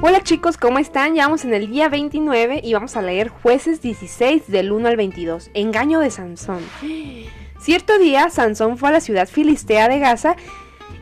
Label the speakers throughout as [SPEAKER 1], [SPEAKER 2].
[SPEAKER 1] Hola chicos, ¿cómo están? Ya vamos en el día 29 y vamos a leer jueces 16 del 1 al 22. Engaño de Sansón. Cierto día, Sansón fue a la ciudad filistea de Gaza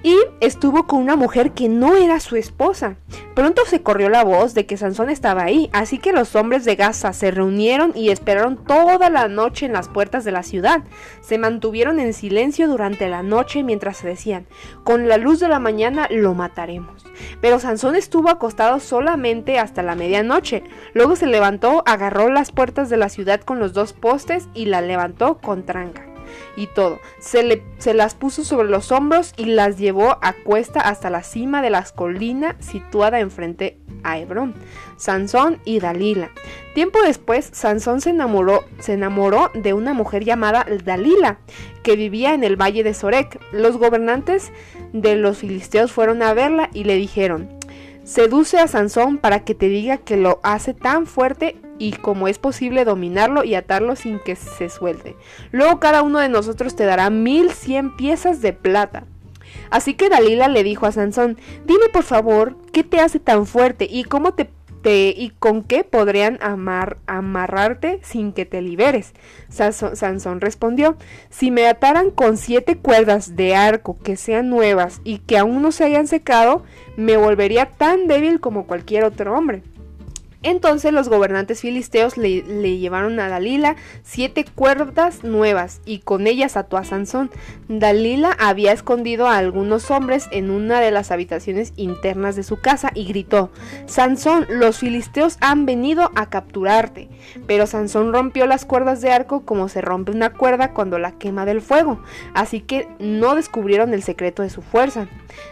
[SPEAKER 1] y estuvo con una mujer que no era su esposa. Pronto se corrió la voz de que Sansón estaba ahí, así que los hombres de Gaza se reunieron y esperaron toda la noche en las puertas de la ciudad. Se mantuvieron en silencio durante la noche mientras se decían, con la luz de la mañana lo mataremos. Pero Sansón estuvo acostado solamente hasta la medianoche. Luego se levantó, agarró las puertas de la ciudad con los dos postes y la levantó con tranca y todo. Se, le, se las puso sobre los hombros y las llevó a cuesta hasta la cima de las colinas situada enfrente a Hebrón, Sansón y Dalila. Tiempo después, Sansón se enamoró, se enamoró de una mujer llamada Dalila, que vivía en el valle de Sorek. Los gobernantes de los filisteos fueron a verla y le dijeron, Seduce a Sansón para que te diga que lo hace tan fuerte y como es posible dominarlo y atarlo sin que se suelte. Luego cada uno de nosotros te dará mil cien piezas de plata. Así que Dalila le dijo a Sansón, dime por favor, ¿qué te hace tan fuerte y cómo te y con qué podrían amar, amarrarte sin que te liberes. Sansón respondió, si me ataran con siete cuerdas de arco que sean nuevas y que aún no se hayan secado, me volvería tan débil como cualquier otro hombre. Entonces los gobernantes filisteos le, llevaron a Dalila siete cuerdas nuevas y con ellas ató a Sansón. Dalila había escondido a algunos hombres en una de las habitaciones internas de su casa y gritó, Sansón, los filisteos han venido a capturarte. Pero Sansón rompió las cuerdas de arco como se rompe una cuerda cuando la quema del fuego, así que no descubrieron el secreto de su fuerza.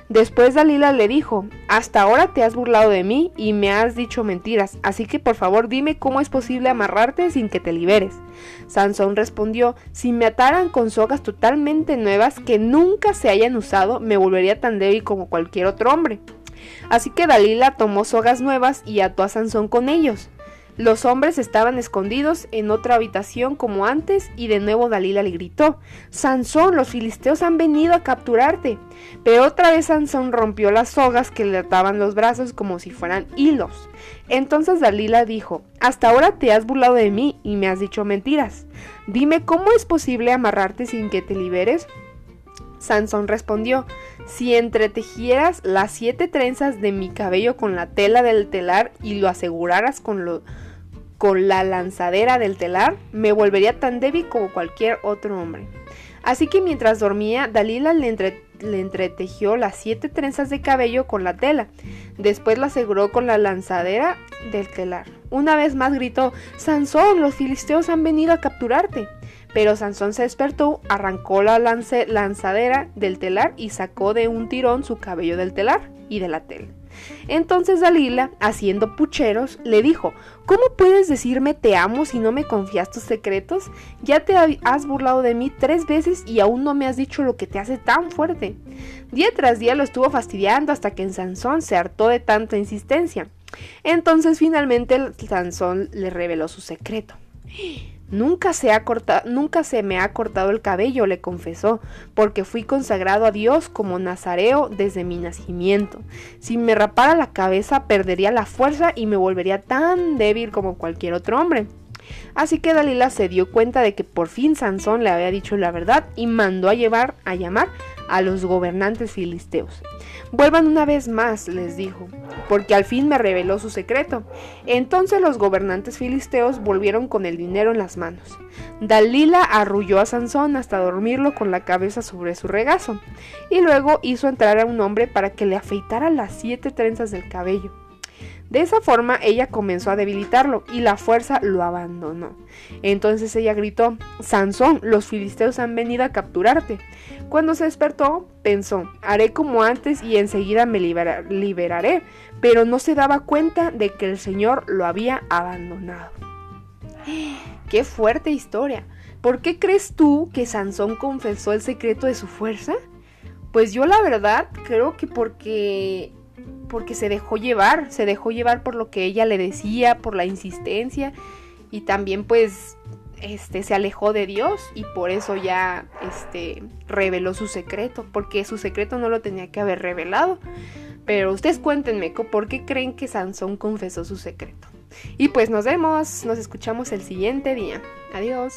[SPEAKER 1] Después Dalila le dijo, hasta ahora te has burlado de mí y me has dicho mentiras así que por favor dime cómo es posible amarrarte sin que te liberes. Sansón respondió, si me ataran con sogas totalmente nuevas que nunca se hayan usado, me volvería tan débil como cualquier otro hombre. Así que Dalila tomó sogas nuevas y ató a Sansón con ellos. Los hombres estaban escondidos en otra habitación como antes y de nuevo Dalila le gritó, Sansón, los filisteos han venido a capturarte. Pero otra vez Sansón rompió las sogas que le ataban los brazos como si fueran hilos. Entonces Dalila dijo, hasta ahora te has burlado de mí y me has dicho mentiras. Dime cómo es posible amarrarte sin que te liberes. Sansón respondió, si entretejieras las siete trenzas de mi cabello con la tela del telar y lo aseguraras con, lo, con la lanzadera del telar, me volvería tan débil como cualquier otro hombre. Así que mientras dormía, Dalila le, le, entretejió las siete trenzas de cabello con la tela. Después la aseguró con la lanzadera del telar. Una vez más gritó, Sansón, los filisteos han venido a capturarte. Pero Sansón se despertó, arrancó la lanzadera del telar y sacó de un tirón su cabello del telar y de la tela. Entonces Dalila, haciendo pucheros, le dijo, ¿Cómo puedes decirme te amo si no me confías tus secretos? Ya te has burlado de mí tres veces y aún no me has dicho lo que te hace tan fuerte. Día tras día lo estuvo fastidiando hasta que en Sansón se hartó de tanta insistencia. Entonces finalmente Sansón le reveló su secreto. Nunca se, ha nunca se me ha cortado el cabello, le confesó, porque fui consagrado a Dios como nazareo desde mi nacimiento. Si me rapara la cabeza perdería la fuerza y me volvería tan débil como cualquier otro hombre. Así que Dalila se dio cuenta de que por fin Sansón le había dicho la verdad y mandó a llevar a llamar a los gobernantes filisteos. Vuelvan una vez más, les dijo, porque al fin me reveló su secreto. Entonces los gobernantes filisteos volvieron con el dinero en las manos. Dalila arrulló a Sansón hasta dormirlo con la cabeza sobre su regazo, y luego hizo entrar a un hombre para que le afeitara las siete trenzas del cabello. De esa forma ella comenzó a debilitarlo y la fuerza lo abandonó. Entonces ella gritó, Sansón, los filisteos han venido a capturarte. Cuando se despertó, pensó, haré como antes y enseguida me liberaré, pero no se daba cuenta de que el Señor lo había abandonado. ¡Qué fuerte historia! ¿Por qué crees tú que Sansón confesó el secreto de su fuerza? Pues yo la verdad creo que porque porque se dejó llevar, se dejó llevar por lo que ella le decía, por la insistencia y también pues este se alejó de Dios y por eso ya este reveló su secreto, porque su secreto no lo tenía que haber revelado. Pero ustedes cuéntenme por qué creen que Sansón confesó su secreto. Y pues nos vemos, nos escuchamos el siguiente día. Adiós.